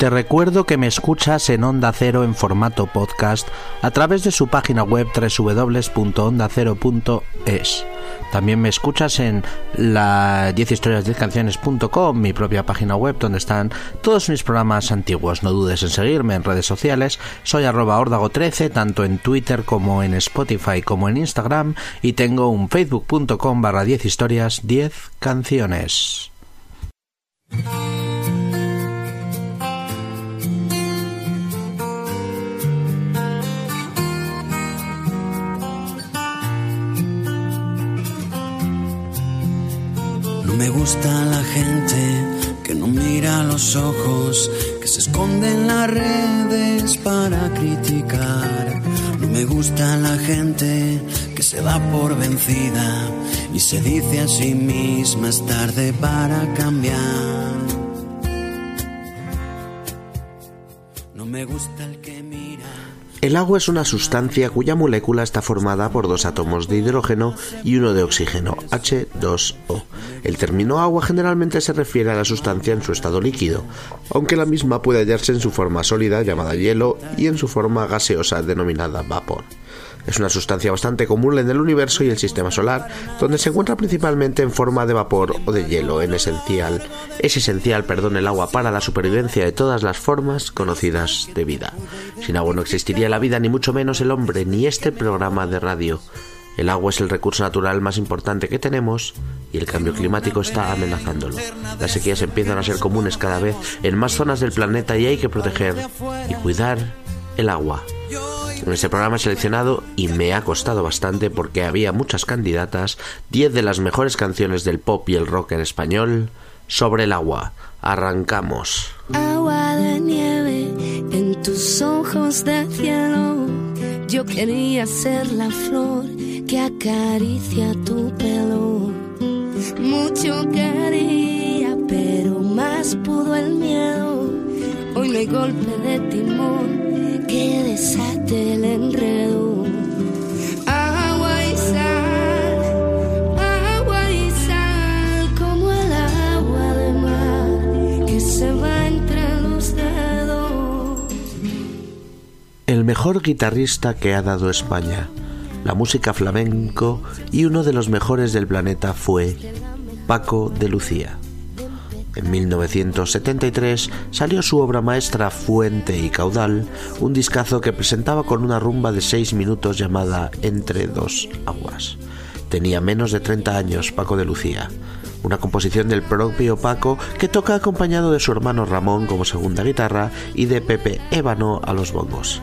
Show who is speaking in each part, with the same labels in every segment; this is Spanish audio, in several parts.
Speaker 1: Te recuerdo que me escuchas en Onda Cero en formato podcast a través de su página web www.ondacero.es. También me escuchas en la 10historias10canciones.com, mi propia página web donde están todos mis programas antiguos. No dudes en seguirme en redes sociales. Soy arroba 13 tanto en Twitter como en Spotify como en Instagram y tengo un facebook.com barra 10 historias 10 canciones.
Speaker 2: Me gusta la gente que no mira los ojos, que se esconde en las redes para criticar. No me gusta la gente que se da por vencida y se dice a sí misma es tarde para cambiar. Me gusta el que
Speaker 1: el agua es una sustancia cuya molécula está formada por dos átomos de hidrógeno y uno de oxígeno, H2O. El término agua generalmente se refiere a la sustancia en su estado líquido, aunque la misma puede hallarse en su forma sólida llamada hielo y en su forma gaseosa denominada vapor. Es una sustancia bastante común en el universo y el sistema solar, donde se encuentra principalmente en forma de vapor o de hielo. En esencial, es esencial, perdón, el agua para la supervivencia de todas las formas conocidas de vida. Sin agua no existiría la vida, ni mucho menos el hombre, ni este programa de radio. El agua es el recurso natural más importante que tenemos y el cambio climático está amenazándolo. Las sequías empiezan a ser comunes cada vez en más zonas del planeta y hay que proteger y cuidar el agua. En este programa he seleccionado, y me ha costado bastante porque había muchas candidatas, 10 de las mejores canciones del pop y el rock en español sobre el agua. Arrancamos.
Speaker 3: Agua de nieve en tus ojos de cielo. Yo quería ser la flor que acaricia tu pelo. Mucho quería, pero más pudo el miedo. Hoy me golpe de timón que desate el enredo. Agua y sal, agua y sal, como el agua de mar que se va entre los dedos.
Speaker 1: El mejor guitarrista que ha dado España, la música flamenco y uno de los mejores del planeta fue Paco de Lucía. En 1973 salió su obra maestra Fuente y Caudal, un discazo que presentaba con una rumba de seis minutos llamada Entre dos aguas. Tenía menos de 30 años Paco de Lucía, una composición del propio Paco que toca acompañado de su hermano Ramón como segunda guitarra y de Pepe Ébano a los bongos.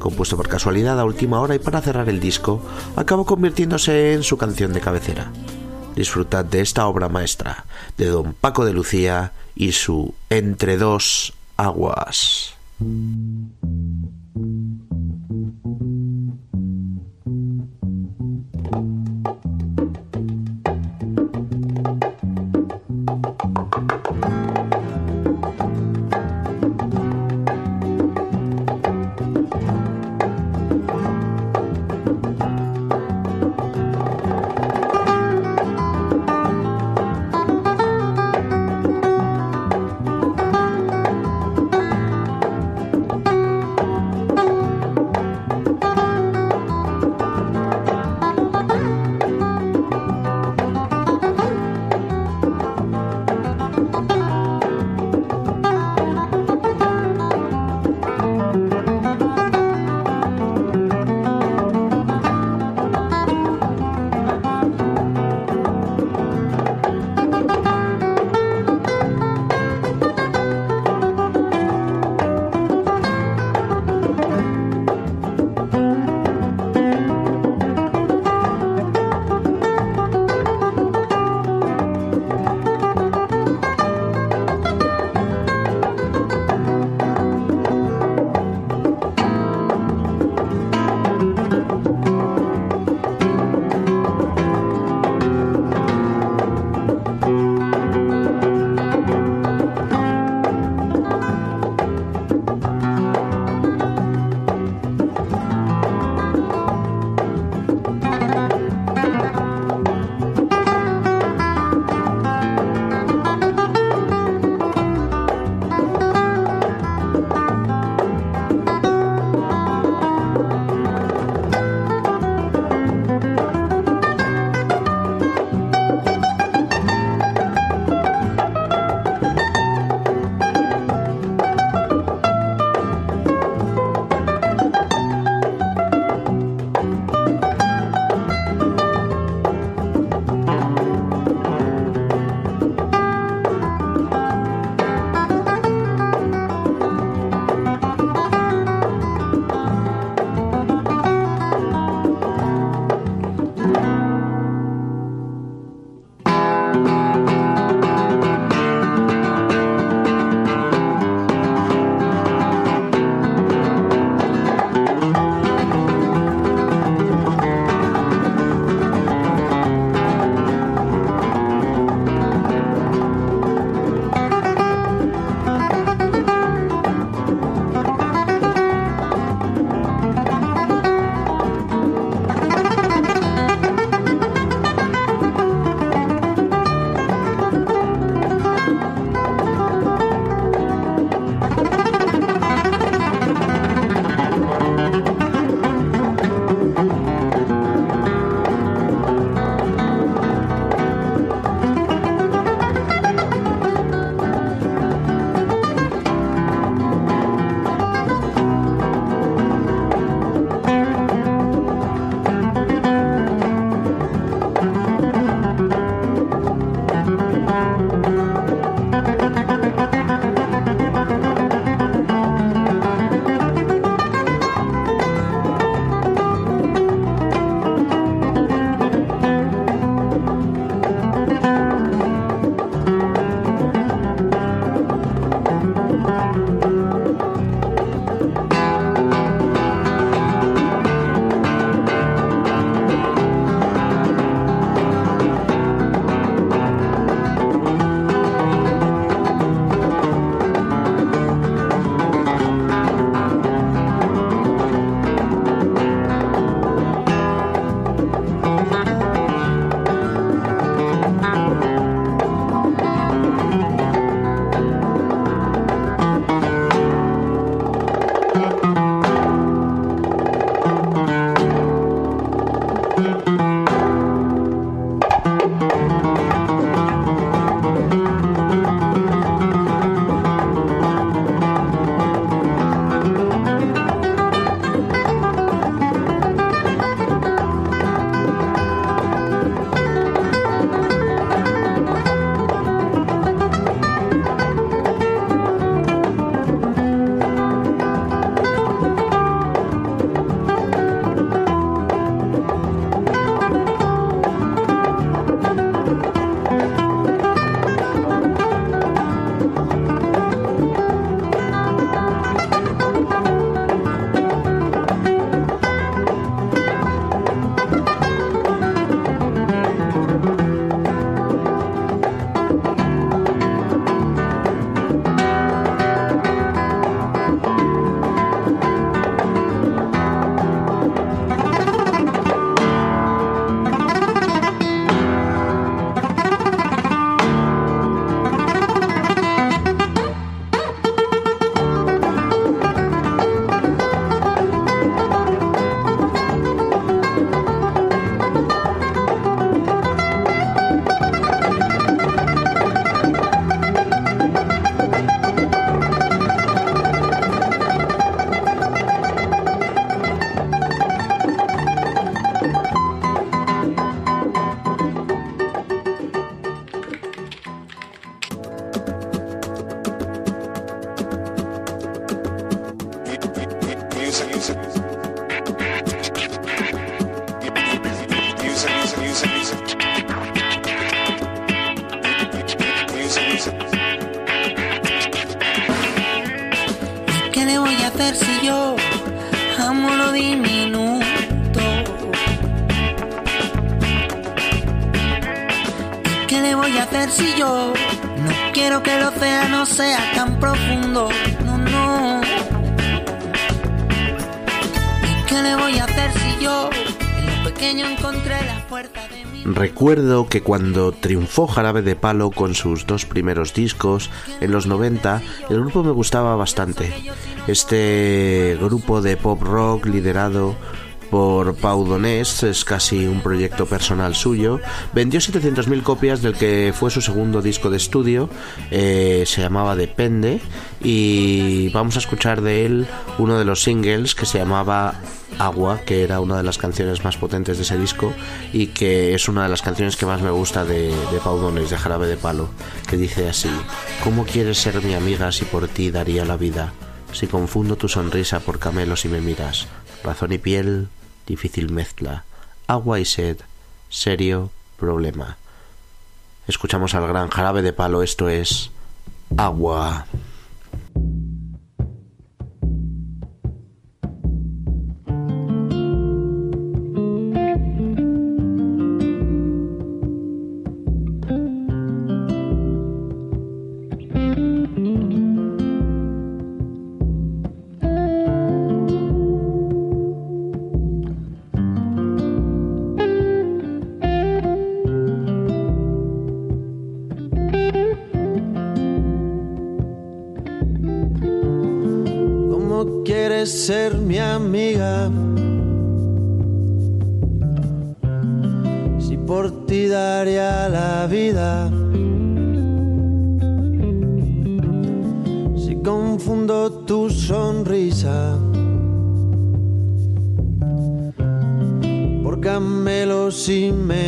Speaker 1: Compuesto por casualidad a última hora y para cerrar el disco, acabó convirtiéndose en su canción de cabecera disfrutad de esta obra maestra de don Paco de Lucía y su Entre dos aguas. Recuerdo que cuando triunfó Jarabe de Palo con sus dos primeros discos en los 90, el grupo me gustaba bastante. Este grupo de pop rock liderado por Pau Donés, es casi un proyecto personal suyo. Vendió 700.000 copias del que fue su segundo disco de estudio, eh, se llamaba Depende, y vamos a escuchar de él uno de los singles que se llamaba Agua, que era una de las canciones más potentes de ese disco y que es una de las canciones que más me gusta de, de Pau Donés, de Jarabe de Palo, que dice así, ¿cómo quieres ser mi amiga si por ti daría la vida? Si confundo tu sonrisa por camelos y me miras, razón y piel, difícil mezcla, agua y sed, serio problema. Escuchamos al gran jarabe de palo, esto es agua.
Speaker 4: Ser mi amiga. Si por ti daría la vida. Si confundo tu sonrisa. Por camelo si me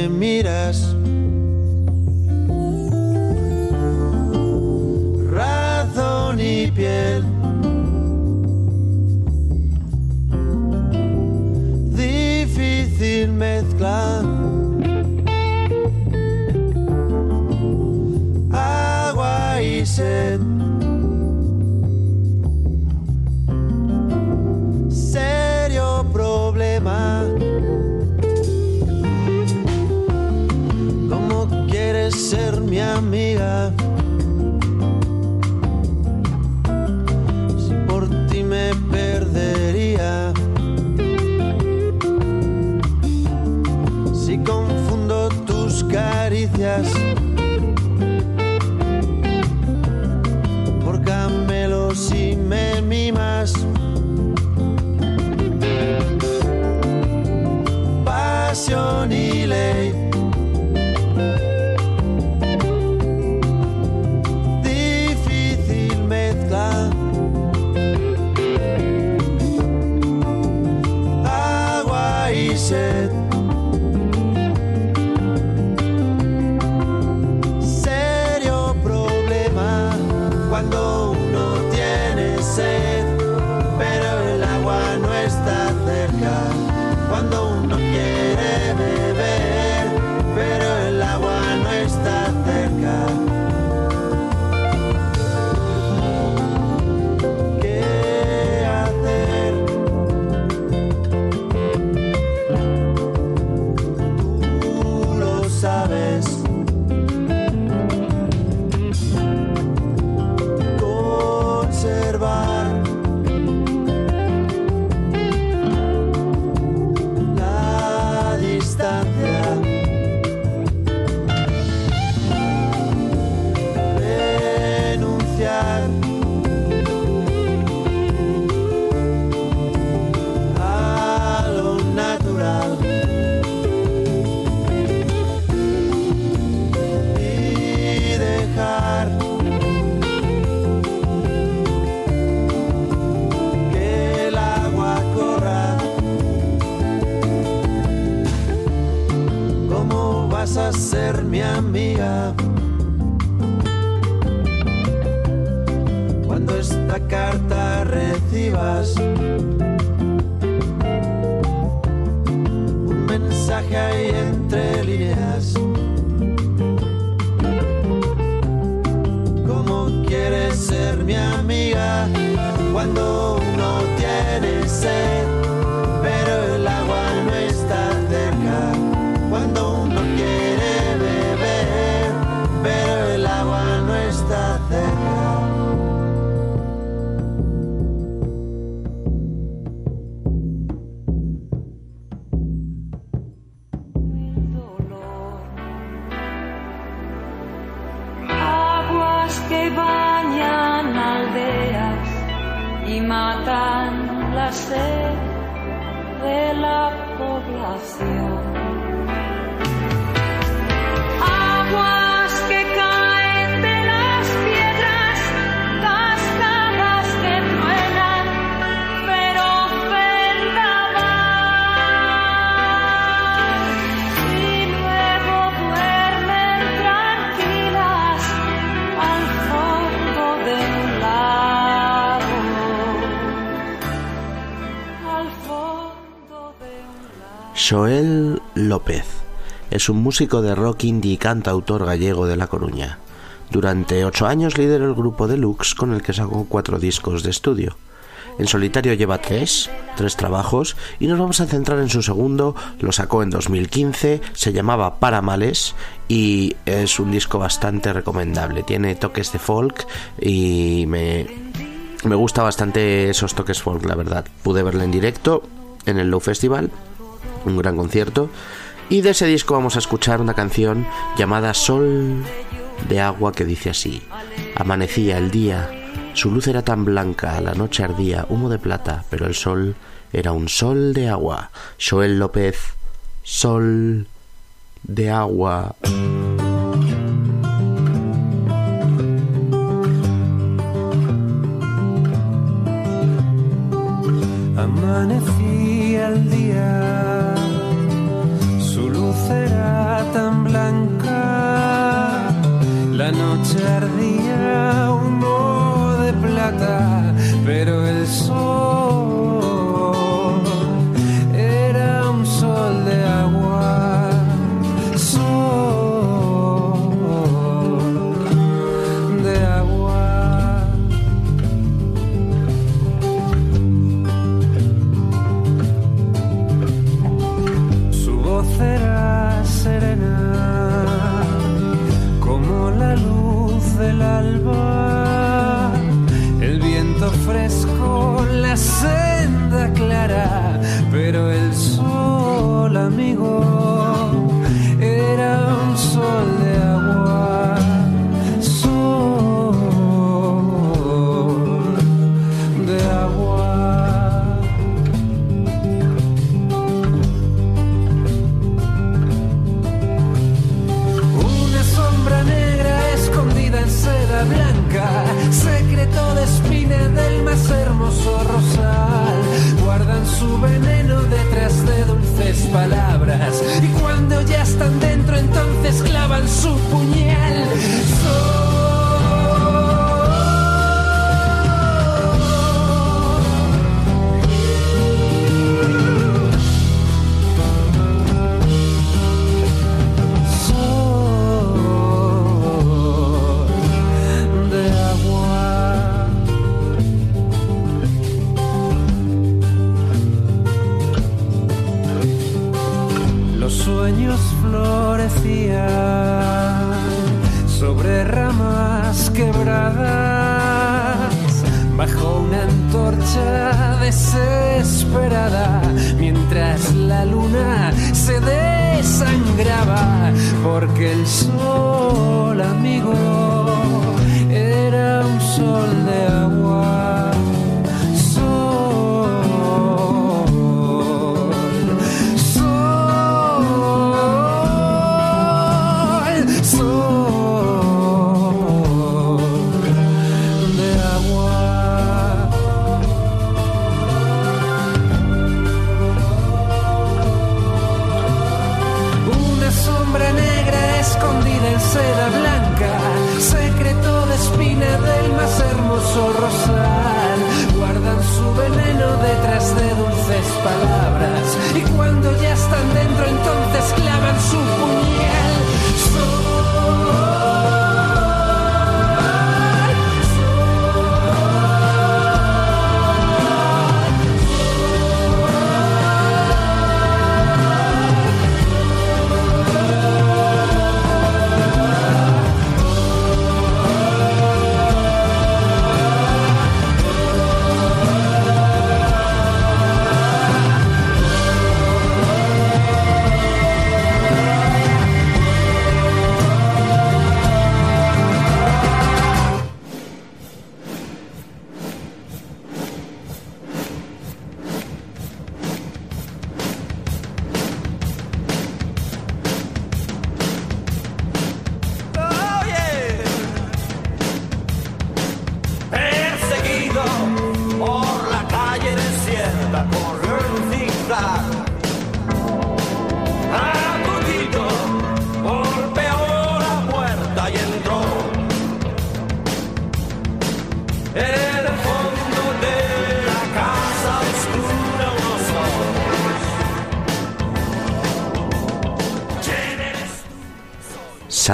Speaker 4: Cuando uno quiere
Speaker 5: matan la sed de la población.
Speaker 1: Joel López es un músico de rock indie y cantautor gallego de La Coruña. Durante ocho años lideró el grupo Deluxe con el que sacó cuatro discos de estudio. En solitario lleva tres, tres trabajos, y nos vamos a centrar en su segundo, lo sacó en 2015, se llamaba Paramales y es un disco bastante recomendable. Tiene toques de folk y me, me gusta bastante esos toques folk, la verdad. Pude verla en directo en el Low Festival, un gran concierto. Y de ese disco vamos a escuchar una canción llamada Sol de agua que dice así. Amanecía el día, su luz era tan blanca, la noche ardía, humo de plata, pero el sol era un sol de agua. Joel López, Sol de agua.
Speaker 6: Amanecía el día, era tan blanca, la noche ardía humo de plata, pero el sol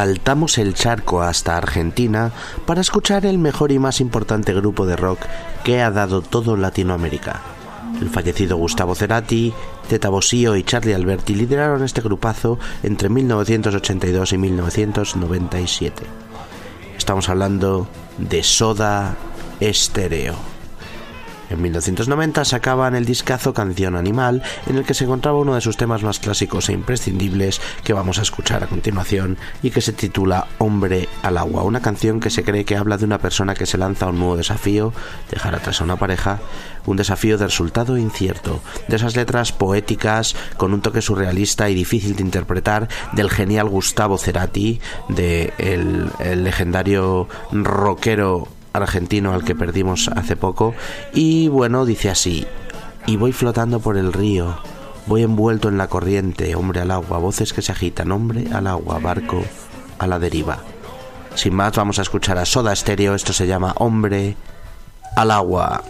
Speaker 1: Saltamos el charco hasta Argentina para escuchar el mejor y más importante grupo de rock que ha dado todo Latinoamérica. El fallecido Gustavo Cerati, Teta Bosio y Charlie Alberti lideraron este grupazo entre 1982 y 1997. Estamos hablando de Soda Estéreo. En 1990 sacaban el discazo Canción Animal, en el que se encontraba uno de sus temas más clásicos e imprescindibles que vamos a escuchar a continuación y que se titula Hombre al agua, una canción que se cree que habla de una persona que se lanza a un nuevo desafío, dejar atrás a una pareja, un desafío de resultado incierto, de esas letras poéticas con un toque surrealista y difícil de interpretar del genial Gustavo Cerati, de el, legendario rockero argentino al que perdimos hace poco. Y bueno dice así y voy flotando por el río voy envuelto en la corriente hombre al agua voces que se agitan hombre al agua barco a la deriva sin más vamos a escuchar a Soda Stereo esto se llama hombre al agua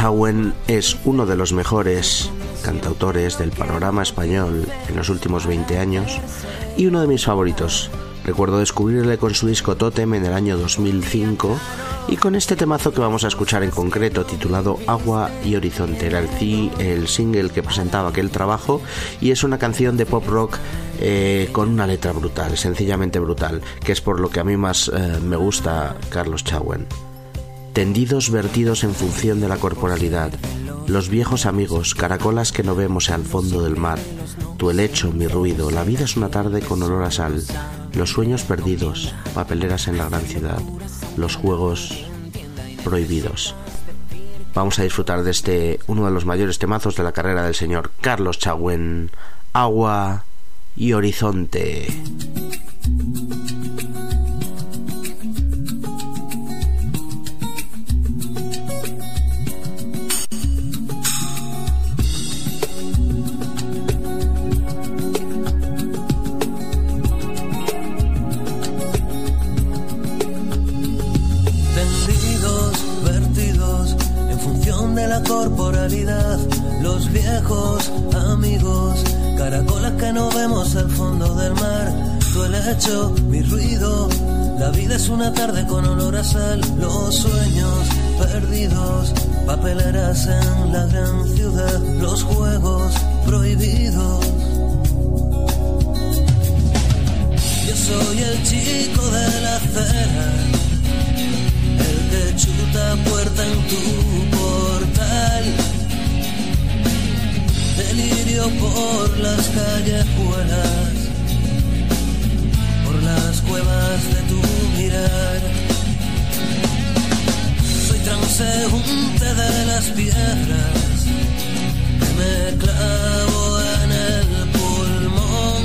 Speaker 1: Chauen es uno de los mejores cantautores del panorama español en los últimos 20 años y uno de mis favoritos. Recuerdo descubrirle con su disco Totem en el año 2005 y con este temazo que vamos a escuchar en concreto titulado Agua y Horizonte. Era el, el single que presentaba aquel trabajo y es una canción de pop rock eh, con una letra brutal, sencillamente brutal, que es por lo que a mí más eh, me gusta Carlos Chauen tendidos vertidos en función de la corporalidad, los viejos amigos, caracolas que no vemos al fondo del mar, tu helecho, mi ruido, la vida es una tarde con olor a sal, los sueños perdidos, papeleras en la gran ciudad, los juegos prohibidos. Vamos a disfrutar de este, uno de los mayores temazos de la carrera del señor Carlos Chagüen, Agua y Horizonte.
Speaker 7: No vemos al fondo del mar, tu helecho, mi ruido, la vida es una tarde con olor a sal, los sueños perdidos, papeleras en la gran ciudad, los juegos prohibidos. Yo soy el chico de la acera, el que chuta puerta en tu portal delirio por las callejuelas, por las cuevas de tu mirar. Soy transeúnte de las piedras que me clavo en el pulmón.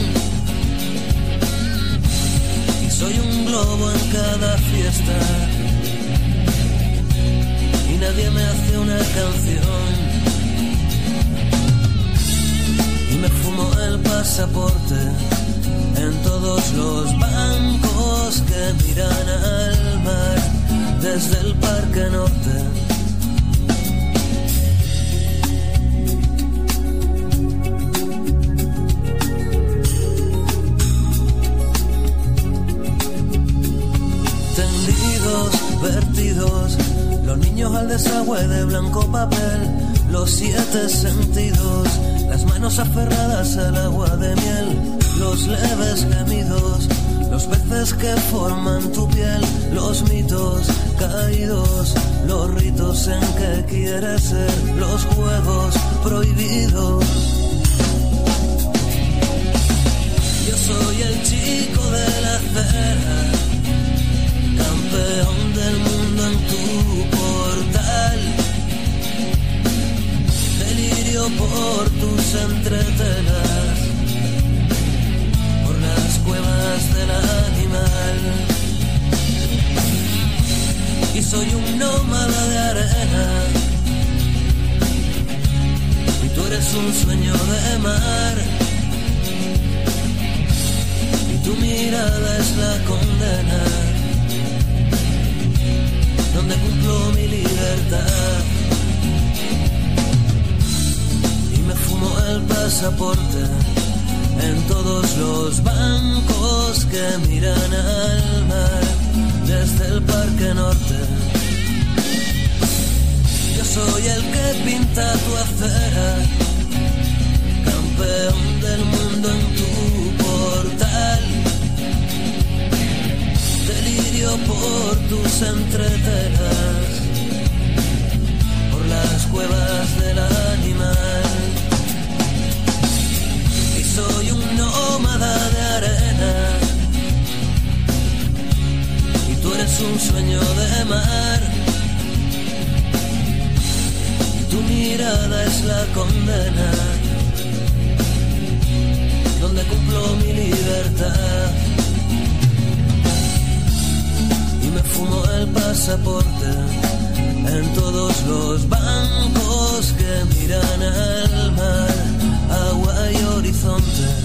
Speaker 7: Y soy un globo en cada fiesta. Y nadie me hace una canción me fumo el pasaporte en todos los bancos que miran al mar desde el Parque Norte. Tendidos, vertidos, los niños al desagüe de blanco papel, los siete sentidos las manos aferradas al agua de miel, los leves gemidos, los peces que forman tu piel, los mitos caídos, los ritos en que quieres ser, los juegos prohibidos. Yo soy el chico de la acera, campeón del mundo en tu portal por tus entretelas, por las cuevas del animal. Y soy un nómada de arena, y tú eres un sueño de mar. Y tu mirada es la condena, donde cumplo mi libertad. Fumo el pasaporte en todos los bancos que miran al mar desde el Parque Norte. Yo soy el que pinta tu acera, campeón del mundo en tu portal. Delirio por tus entretelas, por las cuevas del animal soy un nómada de arena. Y tú eres un sueño de mar.
Speaker 8: Tu mirada es la condena. Donde cumplo mi libertad. Y me fumo el pasaporte en todos los bancos que miran al mar, agua y horizonte.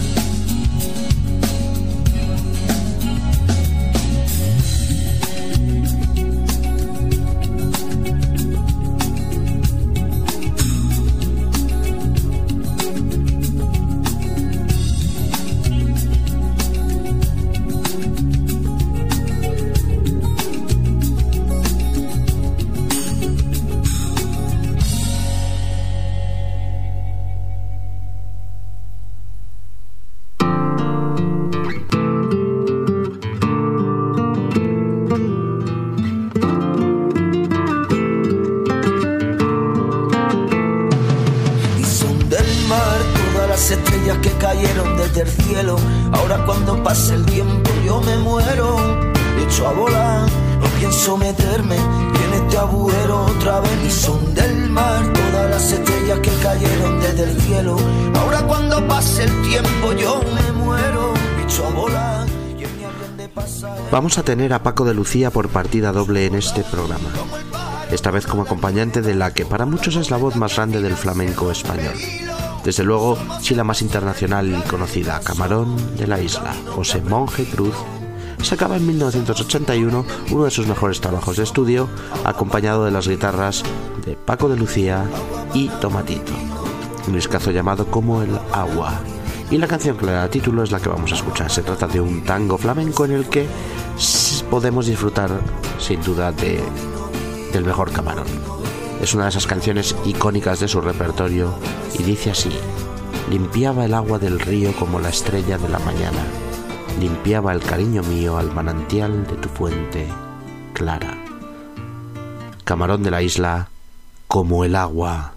Speaker 9: Vamos a tener a Paco de Lucía por partida doble en este programa. Esta vez como acompañante de la que para muchos es la voz más grande del flamenco español. Desde luego, sí la más internacional y conocida, Camarón de la Isla, José Monje Cruz, sacaba en 1981 uno de sus mejores trabajos de estudio, acompañado de las guitarras de Paco de Lucía y Tomatito. Un discazo llamado Como el agua. Y la canción que le da título es la que vamos a escuchar. Se trata de un tango flamenco en el que podemos disfrutar sin duda de, del mejor camarón. Es una de esas canciones icónicas de su repertorio y dice así, limpiaba el agua del río como la estrella de la mañana, limpiaba el cariño mío al manantial de tu fuente clara. Camarón de la isla, como el agua.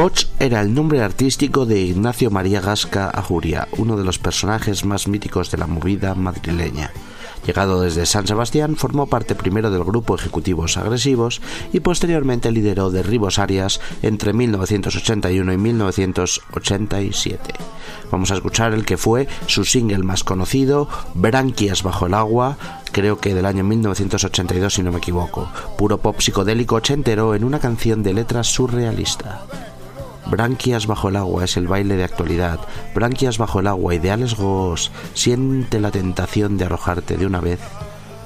Speaker 1: Poch era el nombre artístico de Ignacio María Gasca Ajuria, uno de los personajes más míticos de la movida madrileña. Llegado desde San Sebastián, formó parte primero del grupo Ejecutivos Agresivos y posteriormente lideró Derribos Arias entre 1981 y 1987. Vamos a escuchar el que fue su single más conocido, Branquias bajo el agua, creo que del año 1982 si no me equivoco, puro pop psicodélico ochentero en una canción de letras surrealista. Branquias bajo el agua es el baile de actualidad. Branquias bajo el agua, ideales Goos. Siente la tentación de arrojarte de una vez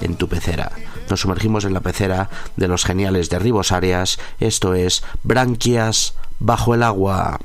Speaker 1: en tu pecera. Nos sumergimos en la pecera de los geniales de Ribos Arias. Esto es Branquias bajo el agua.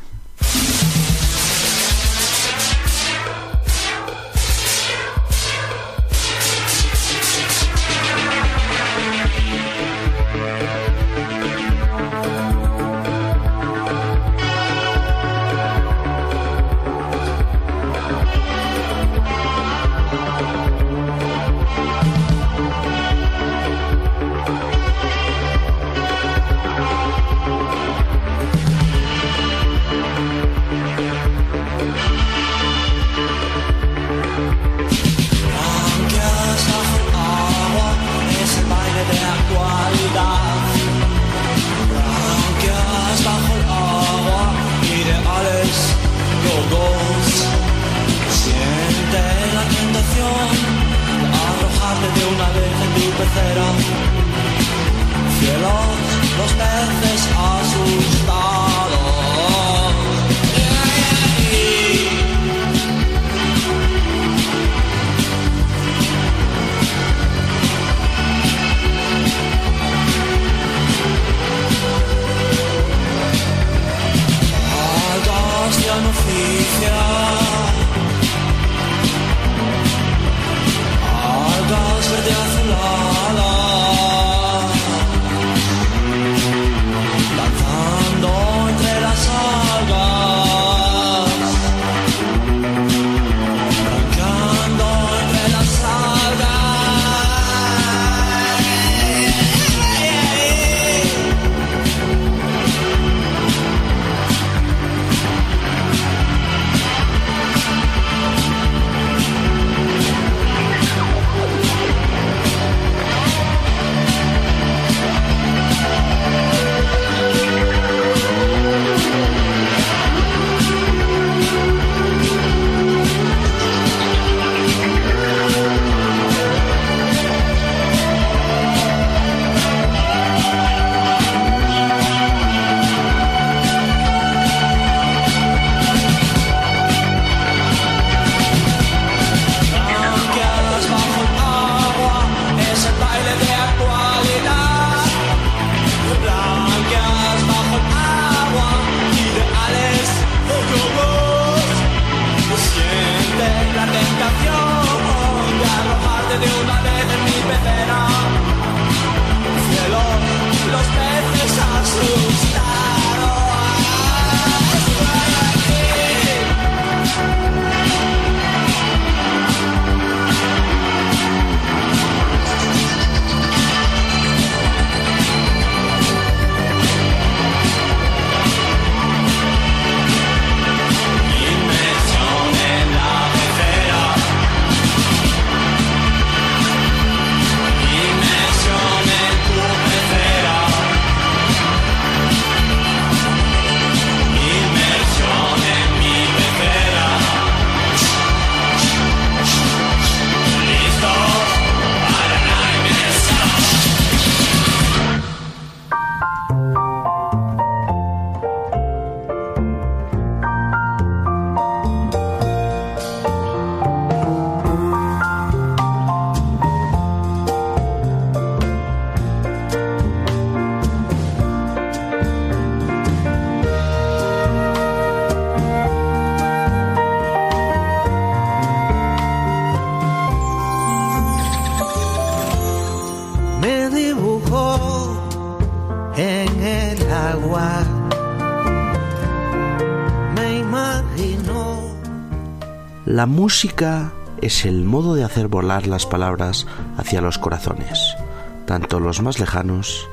Speaker 1: La música es el modo de hacer volar las palabras hacia los corazones, tanto los más lejanos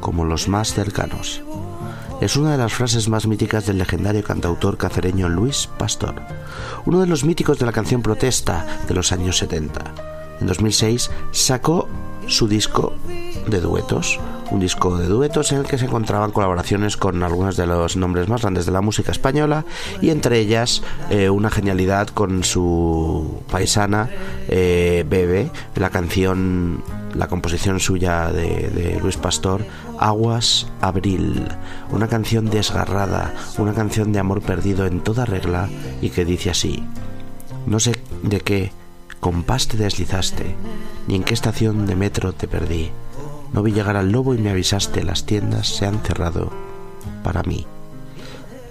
Speaker 1: como los más cercanos. Es una de las frases más míticas del legendario cantautor cacereño Luis Pastor, uno de los míticos de la canción protesta de los años 70. En 2006 sacó su disco de duetos, un disco de duetos en el que se encontraban colaboraciones con algunos de los nombres más grandes de la música española y entre ellas eh, una genialidad con su paisana eh, Bebe, la canción, la composición suya de, de Luis Pastor, Aguas Abril, una canción desgarrada, una canción de amor perdido en toda regla y que dice así, no sé de qué compás te deslizaste, ni en qué estación de metro te perdí. No vi llegar al lobo y me avisaste, las tiendas se han cerrado para mí.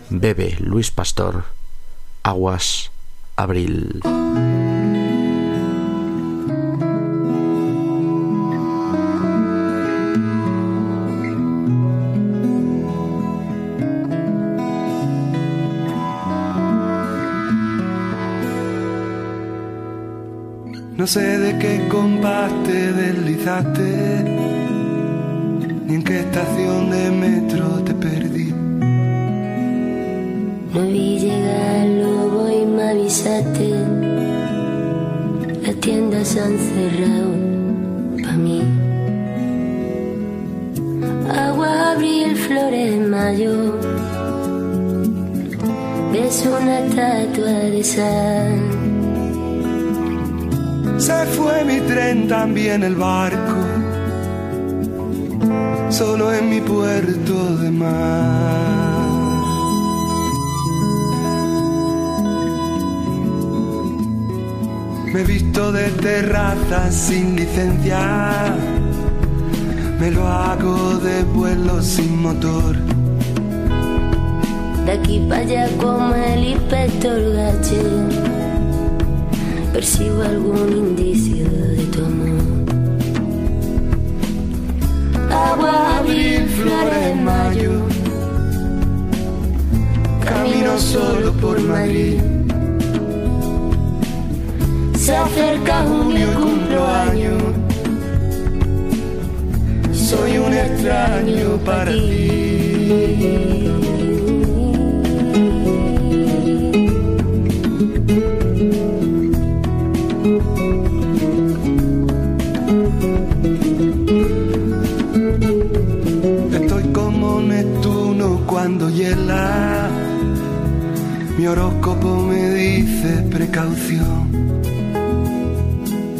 Speaker 1: Bebe Luis Pastor, Aguas Abril.
Speaker 10: No sé de qué compás te deslizaste, ni en qué estación de metro te perdí.
Speaker 11: No vi llegar lobo y me avisaste. Las tiendas se han cerrado para mí. Agua, abril, flores, mayo. Ves una estatua de sal.
Speaker 10: Se fue mi tren, también el barco, solo en mi puerto de mar. Me he visto de terrazas sin licencia, me lo hago de vuelo sin motor.
Speaker 11: De aquí para allá como el inspector Gache percibo algún indicio de tu amor. Agua, abril, flores, mayo.
Speaker 10: Camino solo por Madrid.
Speaker 11: Se acerca junio, cumplo año.
Speaker 10: Soy un extraño para ti.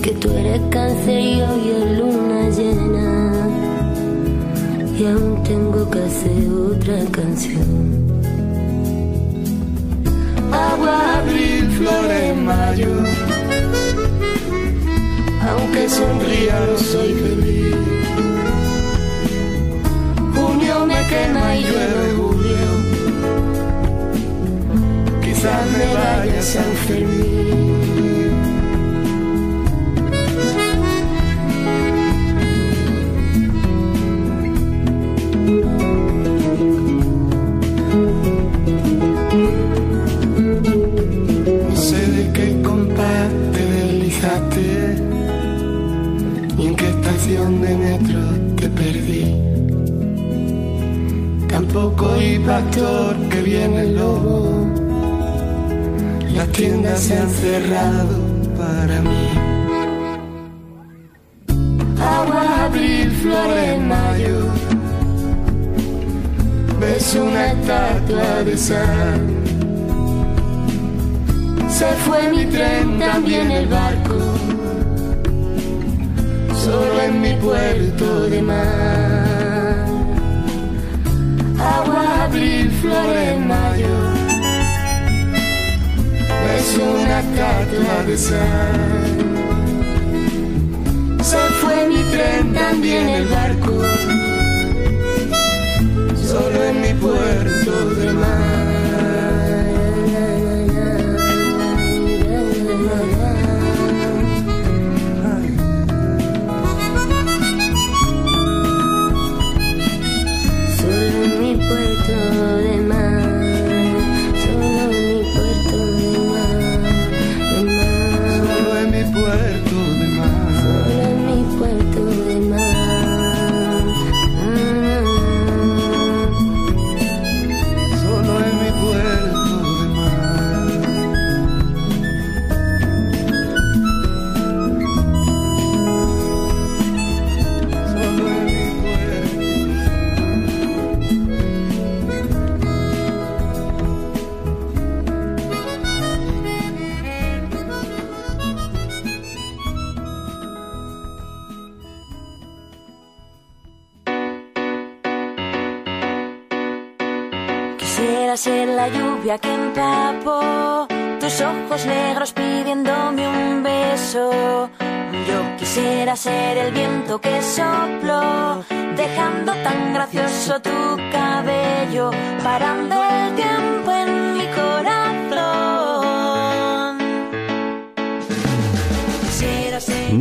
Speaker 11: Que tú eres cáncer y hoy es luna llena. Y aún tengo que hacer otra canción.
Speaker 10: Agua, abril, flores, mayo. Aunque sonría no soy feliz.
Speaker 11: Junio me quema y llueve julio.
Speaker 10: De qué compás te deslizaste, ni en qué estación de metro te perdí. Tampoco oí pastor que viene el lobo, las tiendas se han cerrado para mí. Agua, abril, flores, mayo, ves una estatua de sal.
Speaker 11: Se fue mi tren, también el barco.
Speaker 10: solo en mi puerto de mar.
Speaker 11: Agua, abril, flores, mayo.
Speaker 10: Es una estatua de sal.
Speaker 11: Se fue mi tren, también el barco.
Speaker 10: Solo en mi puerto de mar.
Speaker 1: Ser el viento que sopló, dejando tan gracioso tu cabello, parando el tiempo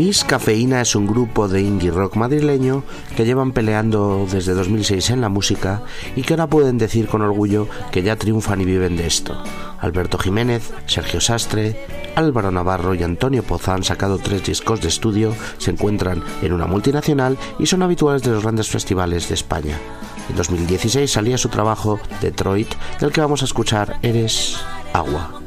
Speaker 12: Miss Cafeína es un grupo de indie rock madrileño que llevan peleando desde 2006 en la música y que ahora pueden decir con orgullo que ya triunfan y viven de esto. Alberto Jiménez, Sergio Sastre, Álvaro Navarro y Antonio Poza han sacado tres discos de estudio, se encuentran en una multinacional y son habituales de los grandes festivales de España. En 2016 salía su trabajo Detroit, del que vamos a escuchar Eres Agua.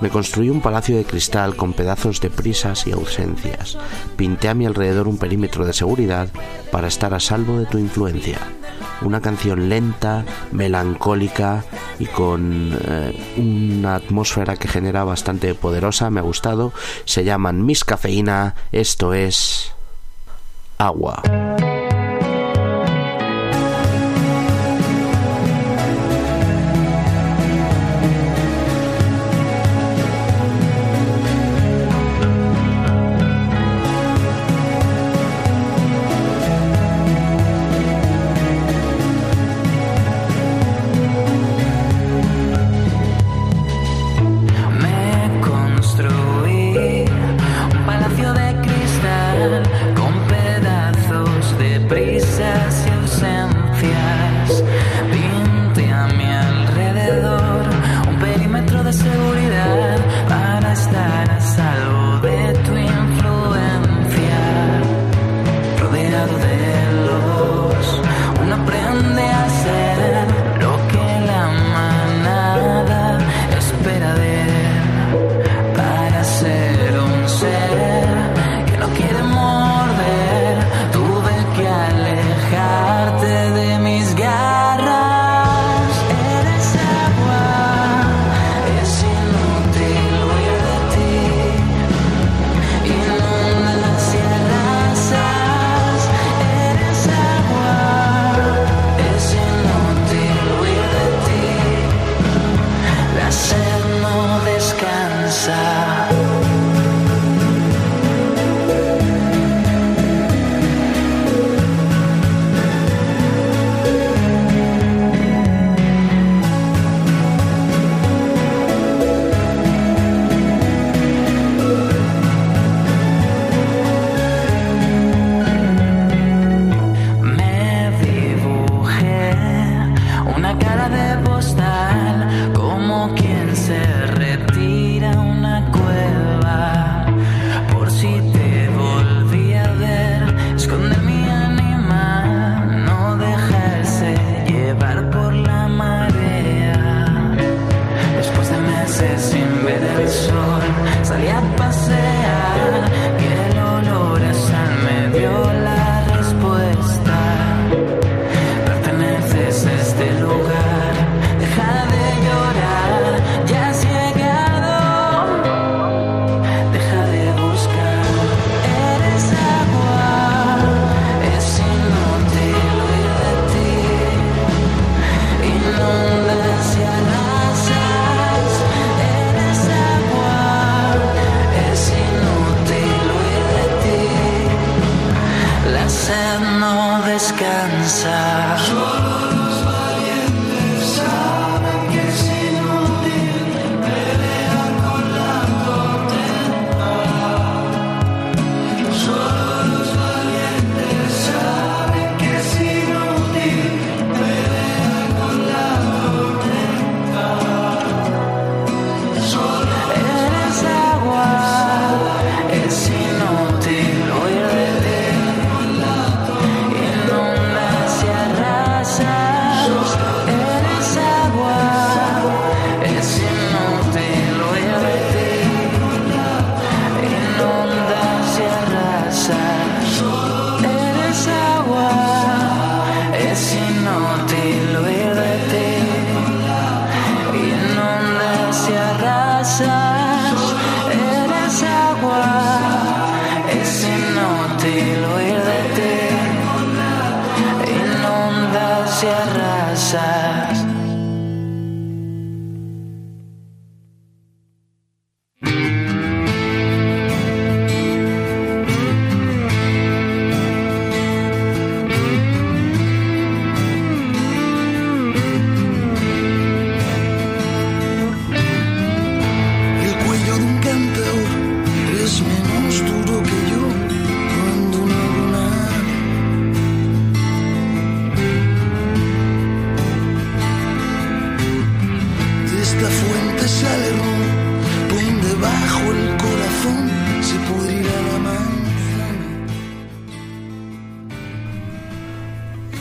Speaker 12: Me construí un palacio de cristal con pedazos de prisas y ausencias. Pinté a mi alrededor un perímetro de seguridad para estar a salvo de tu influencia. Una canción lenta, melancólica y con eh, una atmósfera que genera bastante poderosa, me ha gustado. Se llaman Miss Cafeína, esto es agua.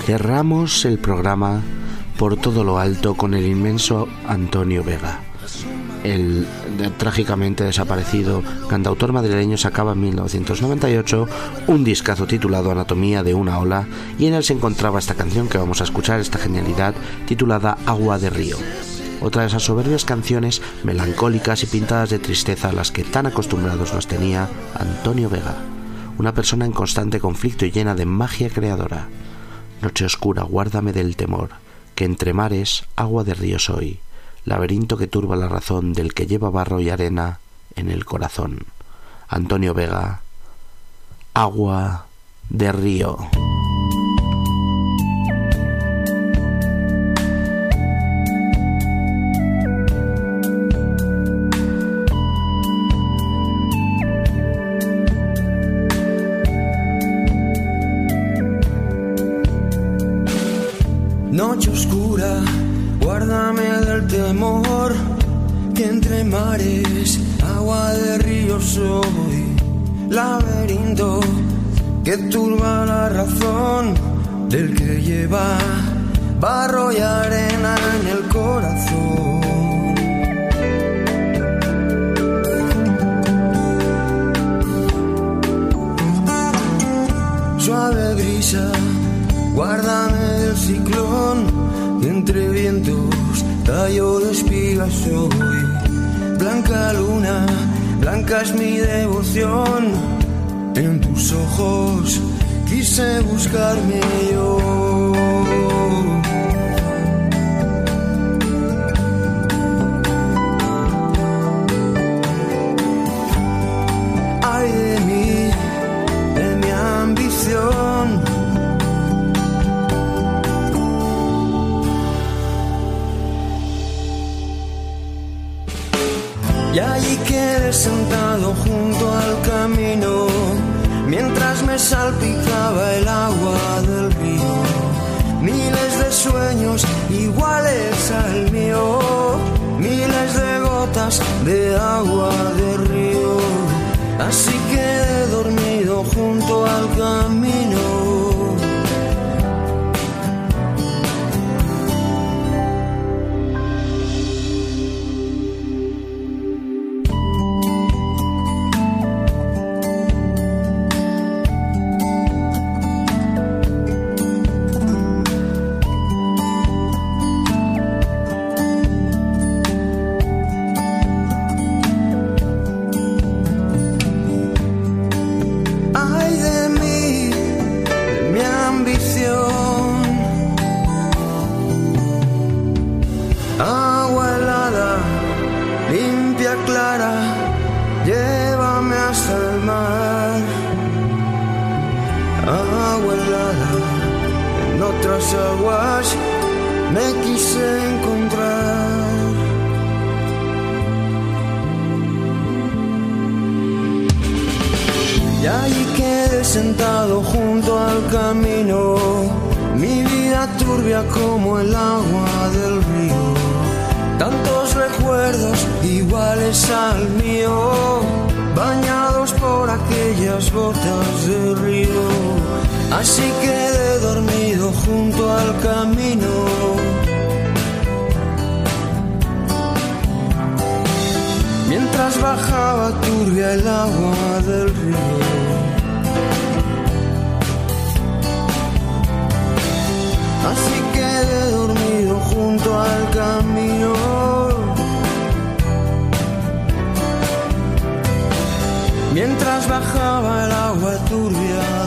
Speaker 1: Cerramos el programa por todo lo alto con el inmenso Antonio Vega. El trágicamente desaparecido cantautor madrileño sacaba en 1998 un discazo titulado Anatomía de una ola y en él se encontraba esta canción que vamos a escuchar, esta genialidad titulada Agua de Río. Otra de esas soberbias canciones melancólicas y pintadas de tristeza a las que tan acostumbrados nos tenía Antonio Vega, una persona en constante conflicto y llena de magia creadora. Noche oscura, guárdame del temor, que entre mares agua de río soy, laberinto que turba la razón del que lleva barro y arena en el corazón. Antonio Vega, agua de río.
Speaker 13: Noche oscura, guárdame del temor, que entre mares, agua de río soy, laberinto que turba la razón del que lleva barro y arena en el corazón. Suave brisa, guárdame del ciclón, entre vientos tallo de espigas soy. Blanca luna, blanca es mi devoción, en tus ojos quise buscarme yo. Bajaba turbia el agua del río. Así quedé dormido junto al camino. Mientras bajaba el agua turbia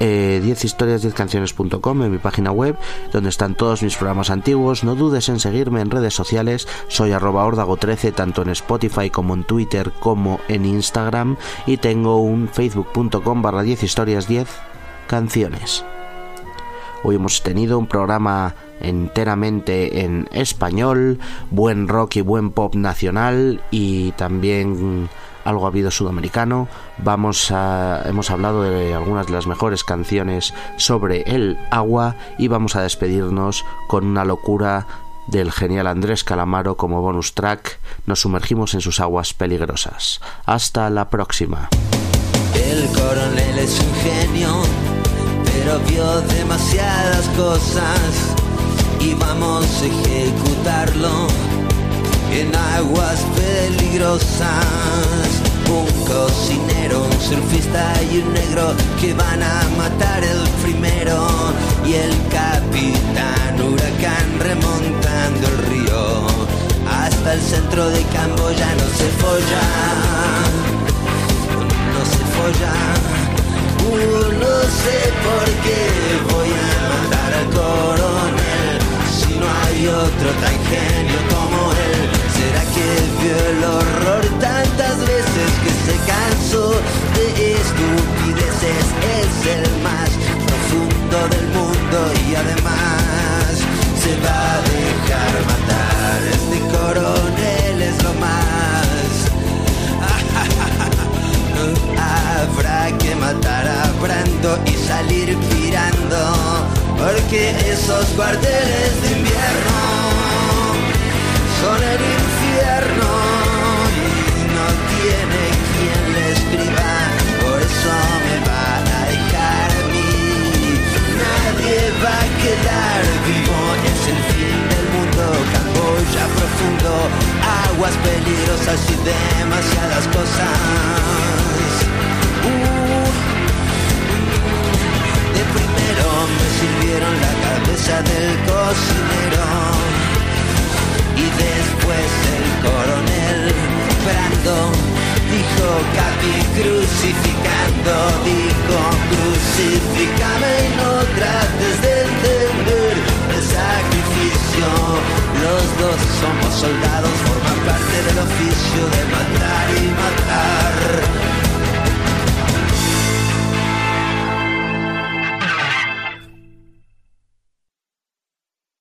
Speaker 1: eh, 10historias10canciones.com en mi página web, donde están todos mis programas antiguos. No dudes en seguirme en redes sociales, soy arroba ordago13, tanto en Spotify como en Twitter como en Instagram, y tengo un facebook.com barra 10 historias 10 canciones. Hoy hemos tenido un programa enteramente en español, buen rock y buen pop nacional y también algo ha habido sudamericano. Vamos a hemos hablado de algunas de las mejores canciones sobre el agua y vamos a despedirnos con una locura del genial Andrés Calamaro como bonus track. Nos sumergimos en sus aguas peligrosas. Hasta la próxima.
Speaker 4: El coronel es un genio, pero vio demasiadas cosas y vamos a ejecutarlo en aguas peligrosas. Un cocinero, un surfista y un negro que van a matar el primero y el capitán huracán remontando el río hasta el centro de Camboya no se folla, no se folla. Uh, no sé por qué voy a matar al coronel si no hay otro tan genio como él. ¿Será que vio el horror tantas veces que se cansó de estupideces? Es el más profundo del mundo y además se va a dejar matar. Este coronel es lo más. Habrá que matar a Brando y salir pirando, porque esos cuarteles de invierno son el vivo, es el fin del mundo, Camboya profundo, aguas peligrosas y demasiadas cosas. Uh, de primero me sirvieron la cabeza del cocinero y después el coronel Brando dijo Capi crucificando, dijo crucificame y no trates de entender el sacrificio. Los dos somos soldados, forman parte del oficio de matar y matar.